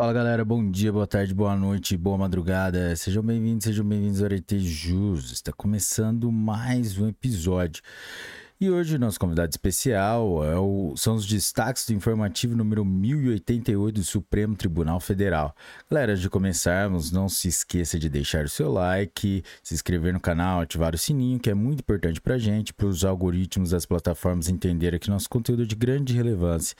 Fala galera, bom dia, boa tarde, boa noite, boa madrugada. Sejam bem-vindos, sejam bem-vindos ao Arete Jus. Está começando mais um episódio. E hoje nosso convidado especial é o, são os destaques do informativo número 1088 do Supremo Tribunal Federal. Galera, antes de começarmos, não se esqueça de deixar o seu like, se inscrever no canal, ativar o sininho, que é muito importante para a gente, para os algoritmos das plataformas entenderem que nosso conteúdo é de grande relevância.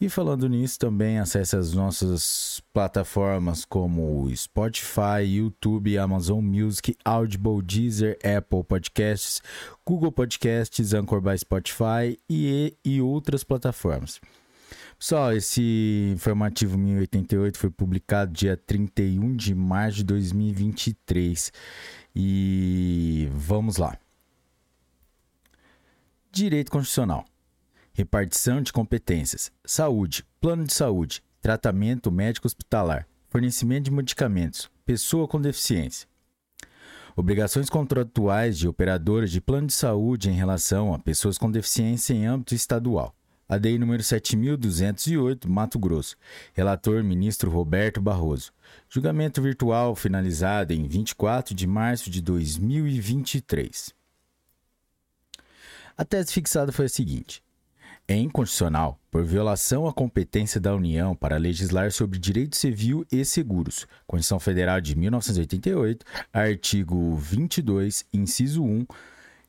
E falando nisso, também acesse as nossas plataformas como Spotify, YouTube, Amazon Music, Audible, Deezer, Apple Podcasts, Google Podcasts, Anchor by Spotify e, e outras plataformas. Pessoal, esse informativo 1088 foi publicado dia 31 de março de 2023 e vamos lá. Direito Constitucional. Repartição de competências. Saúde, plano de saúde, tratamento médico hospitalar, fornecimento de medicamentos, pessoa com deficiência. Obrigações contratuais de operadoras de plano de saúde em relação a pessoas com deficiência em âmbito estadual. ADI número 7208, Mato Grosso. Relator ministro Roberto Barroso. Julgamento virtual finalizado em 24 de março de 2023. A tese fixada foi a seguinte: é inconstitucional por violação à competência da União para legislar sobre direito civil e seguros. Constituição Federal de 1988, artigo 22, inciso 1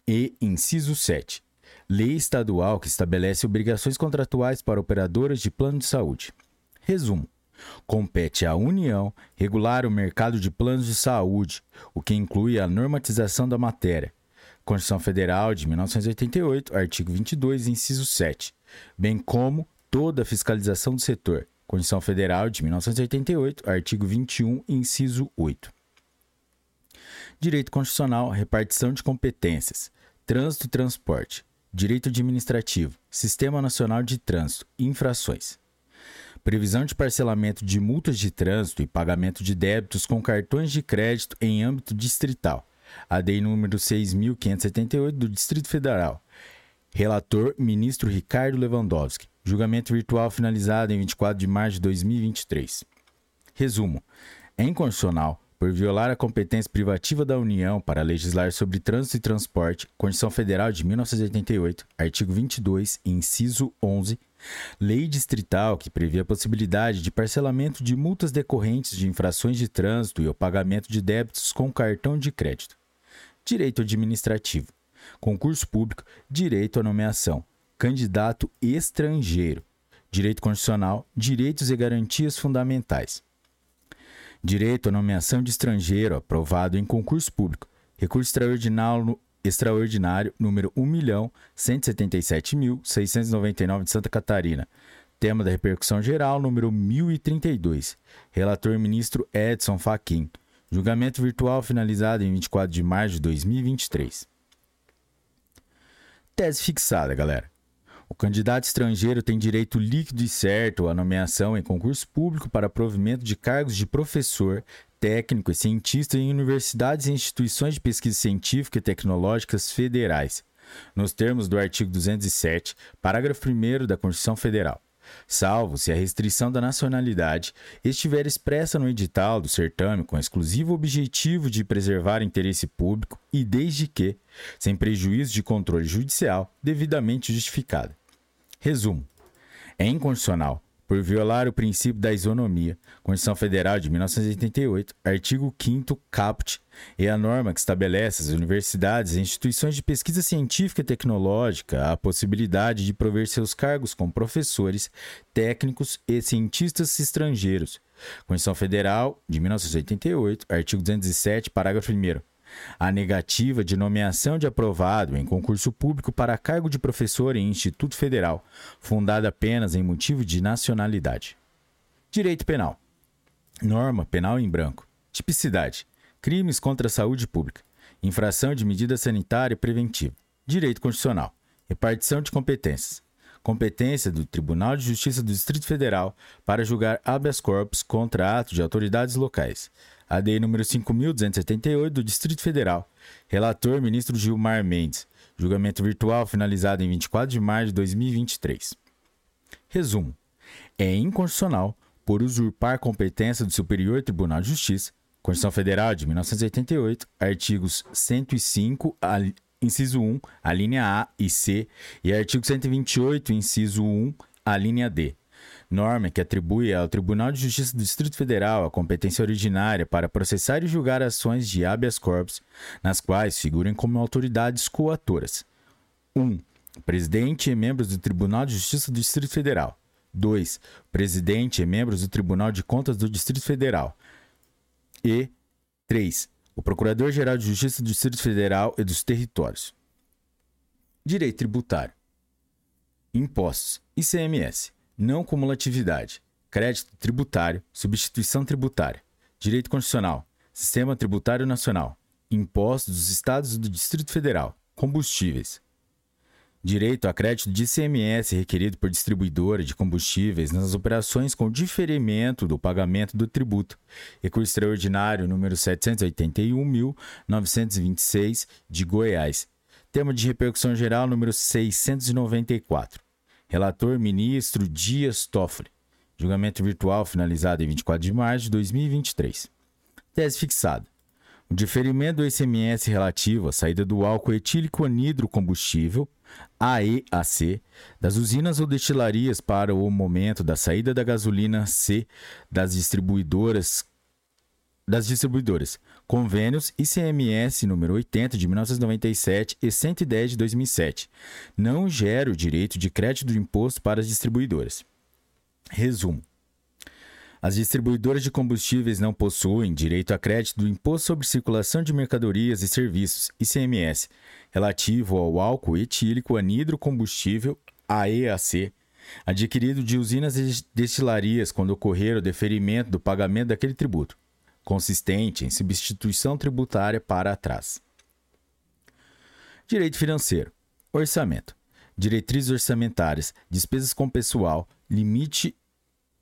e inciso 7. Lei estadual que estabelece obrigações contratuais para operadoras de plano de saúde. Resumo: compete à União regular o mercado de planos de saúde, o que inclui a normatização da matéria Constituição Federal de 1988, artigo 22, inciso 7, bem como toda a fiscalização do setor. Constituição Federal de 1988, artigo 21, inciso 8. Direito Constitucional, repartição de competências, trânsito e transporte, direito administrativo, Sistema Nacional de Trânsito, infrações. Previsão de parcelamento de multas de trânsito e pagamento de débitos com cartões de crédito em âmbito distrital ADI número 6.578 do Distrito Federal. Relator, ministro Ricardo Lewandowski. Julgamento virtual finalizado em 24 de março de 2023. Resumo: é inconstitucional por violar a competência privativa da União para legislar sobre trânsito e transporte, Constituição Federal de 1988, artigo 22, inciso 11, lei distrital que prevê a possibilidade de parcelamento de multas decorrentes de infrações de trânsito e o pagamento de débitos com cartão de crédito. Direito administrativo. Concurso público, direito à nomeação. Candidato estrangeiro. Direito constitucional, direitos e garantias fundamentais. Direito à nomeação de estrangeiro aprovado em concurso público. Recurso extraordinário, extraordinário número 1.177.699 de Santa Catarina. Tema da repercussão geral número 1032. Relator ministro Edson Fachin. Julgamento virtual finalizado em 24 de março de 2023. Tese fixada, galera. O candidato estrangeiro tem direito líquido e certo à nomeação em concurso público para provimento de cargos de professor, técnico e cientista em universidades e instituições de pesquisa científica e tecnológicas federais, nos termos do artigo 207, parágrafo 1 da Constituição Federal salvo se a restrição da nacionalidade estiver expressa no edital do certame com exclusivo objetivo de preservar interesse público e desde que, sem prejuízo de controle judicial devidamente justificado. Resumo: é inconstitucional por violar o princípio da isonomia, Constituição Federal de 1988, artigo 5 caput, e a norma que estabelece às universidades e instituições de pesquisa científica e tecnológica a possibilidade de prover seus cargos como professores, técnicos e cientistas estrangeiros. Constituição Federal de 1988, artigo 207, parágrafo 1 a negativa de nomeação de aprovado em concurso público para cargo de professor em Instituto Federal, fundada apenas em motivo de nacionalidade. Direito Penal. Norma penal em branco. Tipicidade. Crimes contra a saúde pública. Infração de medida sanitária preventiva. Direito Constitucional. Repartição de competências. Competência do Tribunal de Justiça do Distrito Federal para julgar habeas corpus contra atos de autoridades locais. ADI número 5.278 do Distrito Federal. Relator, ministro Gilmar Mendes. Julgamento virtual finalizado em 24 de maio de 2023. Resumo: é inconstitucional por usurpar competência do Superior Tribunal de Justiça, Constituição Federal de 1988, artigos 105, a, inciso 1, a linha A e C, e artigo 128, inciso 1, a linha D. Norma que atribui ao Tribunal de Justiça do Distrito Federal a competência originária para processar e julgar ações de habeas corpus, nas quais figurem como autoridades coatoras. 1. Um, presidente e membros do Tribunal de Justiça do Distrito Federal. 2. Presidente e membros do Tribunal de Contas do Distrito Federal. E 3. O Procurador-Geral de Justiça do Distrito Federal e dos Territórios. Direito tributário. Impostos. ICMS. Não cumulatividade. Crédito tributário. Substituição tributária. Direito constitucional. Sistema Tributário Nacional. Impostos dos Estados e do Distrito Federal. Combustíveis direito a crédito de ICMS requerido por distribuidora de combustíveis nas operações com diferimento do pagamento do tributo. Recurso extraordinário número 781.926 de Goiás. Tema de repercussão geral número 694. Relator ministro Dias Toffoli. Julgamento virtual finalizado em 24 de março de 2023. Tese fixada. O diferimento do ICMS relativo à saída do álcool etílico anidro combustível AEAC, das usinas ou destilarias para o momento da saída da gasolina C das distribuidoras das distribuidoras. Convênios ICMS número 80 de 1997 e 110 de 2007. Não gera o direito de crédito do imposto para as distribuidoras. Resumo. As distribuidoras de combustíveis não possuem direito a crédito do Imposto sobre Circulação de Mercadorias e Serviços, ICMS, relativo ao álcool etílico anidro combustível, AEAC, adquirido de usinas e destilarias quando ocorrer o deferimento do pagamento daquele tributo, consistente em substituição tributária para trás. Direito financeiro. Orçamento. Diretrizes orçamentárias, despesas com pessoal, limite,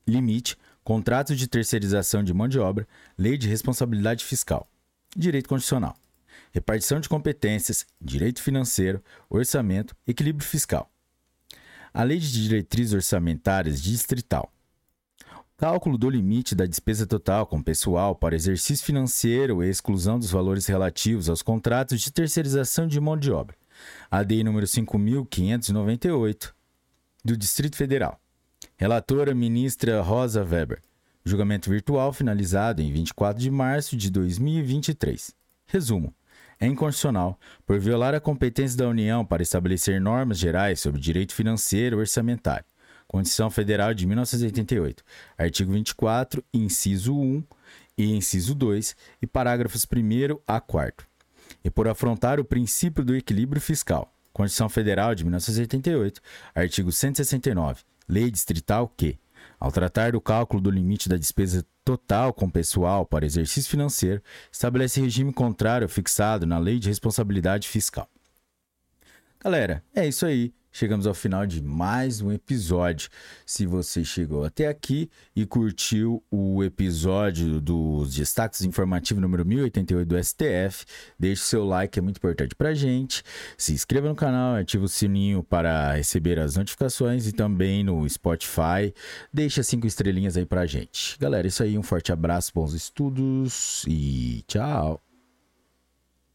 limite contratos de terceirização de mão de obra, lei de responsabilidade fiscal, direito constitucional, repartição de competências, direito financeiro, orçamento, equilíbrio fiscal. A lei de diretrizes orçamentárias distrital. Cálculo do limite da despesa total com pessoal para exercício financeiro e exclusão dos valores relativos aos contratos de terceirização de mão de obra. ADI número 5598 do Distrito Federal. Relatora ministra Rosa Weber. Julgamento virtual finalizado em 24 de março de 2023. Resumo. É inconstitucional por violar a competência da União para estabelecer normas gerais sobre direito financeiro e orçamentário. Constituição Federal de 1988, artigo 24, inciso 1 e inciso 2 e parágrafos 1 a 4. E por afrontar o princípio do equilíbrio fiscal. Constituição Federal de 1988, artigo 169 lei distrital que, ao tratar do cálculo do limite da despesa total com pessoal para exercício financeiro, estabelece regime contrário fixado na Lei de Responsabilidade Fiscal. Galera, é isso aí. Chegamos ao final de mais um episódio. Se você chegou até aqui e curtiu o episódio dos destaques informativos número 1088 do STF, deixe seu like, é muito importante pra gente. Se inscreva no canal, ative o sininho para receber as notificações e também no Spotify. Deixa cinco estrelinhas aí pra gente. Galera, é isso aí, um forte abraço, bons estudos e tchau.